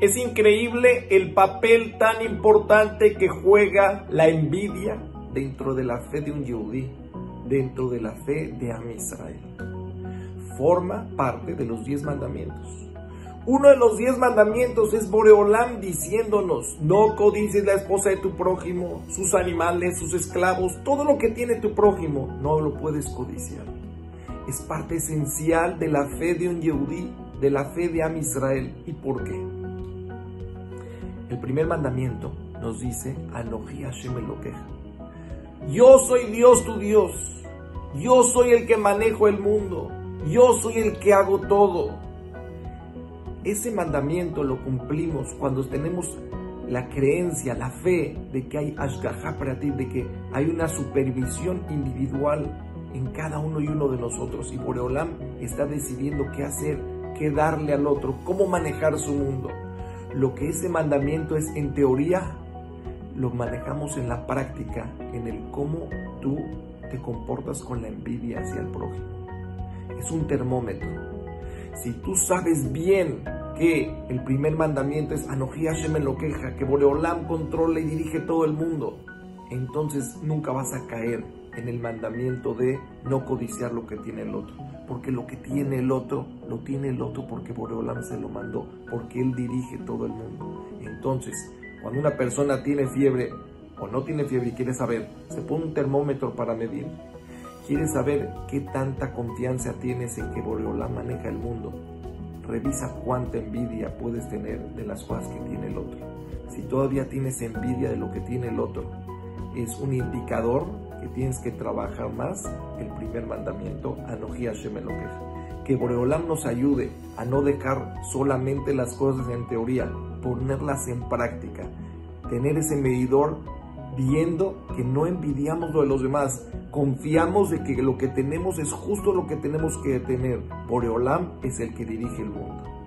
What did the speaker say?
Es increíble el papel tan importante que juega la envidia dentro de la fe de un yudí, dentro de la fe de Am Israel. Forma parte de los diez mandamientos. Uno de los diez mandamientos es Boreolam diciéndonos, no codices la esposa de tu prójimo, sus animales, sus esclavos, todo lo que tiene tu prójimo, no lo puedes codiciar. Es parte esencial de la fe de un yehudí, de la fe de Am Israel. ¿Y por qué? El primer mandamiento nos dice, Anoji Hashem. Yo soy Dios tu Dios. Yo soy el que manejo el mundo. Yo soy el que hago todo. Ese mandamiento lo cumplimos cuando tenemos la creencia, la fe de que hay Ashgaha para ti, de que hay una supervisión individual en cada uno y uno de nosotros. Y Boreolam está decidiendo qué hacer, qué darle al otro, cómo manejar su mundo lo que ese mandamiento es en teoría, lo manejamos en la práctica, en el cómo tú te comportas con la envidia hacia el prójimo. Es un termómetro. Si tú sabes bien que el primer mandamiento es Anoji me lo queja, que Boreolam controla y dirige todo el mundo, entonces nunca vas a caer en el mandamiento de no codiciar lo que tiene el otro. Porque lo que tiene el otro, lo tiene el otro porque Boreolam se lo mandó, porque Él dirige todo el mundo. Entonces, cuando una persona tiene fiebre o no tiene fiebre y quiere saber, se pone un termómetro para medir. Quiere saber qué tanta confianza tienes en que Boreolam maneja el mundo. Revisa cuánta envidia puedes tener de las cosas que tiene el otro. Si todavía tienes envidia de lo que tiene el otro, es un indicador que tienes que trabajar más el primer mandamiento, Anoji Hashem Que Boreolam nos ayude a no dejar solamente las cosas en teoría, ponerlas en práctica, tener ese medidor viendo que no envidiamos lo de los demás, confiamos de que lo que tenemos es justo lo que tenemos que tener. Boreolam es el que dirige el mundo.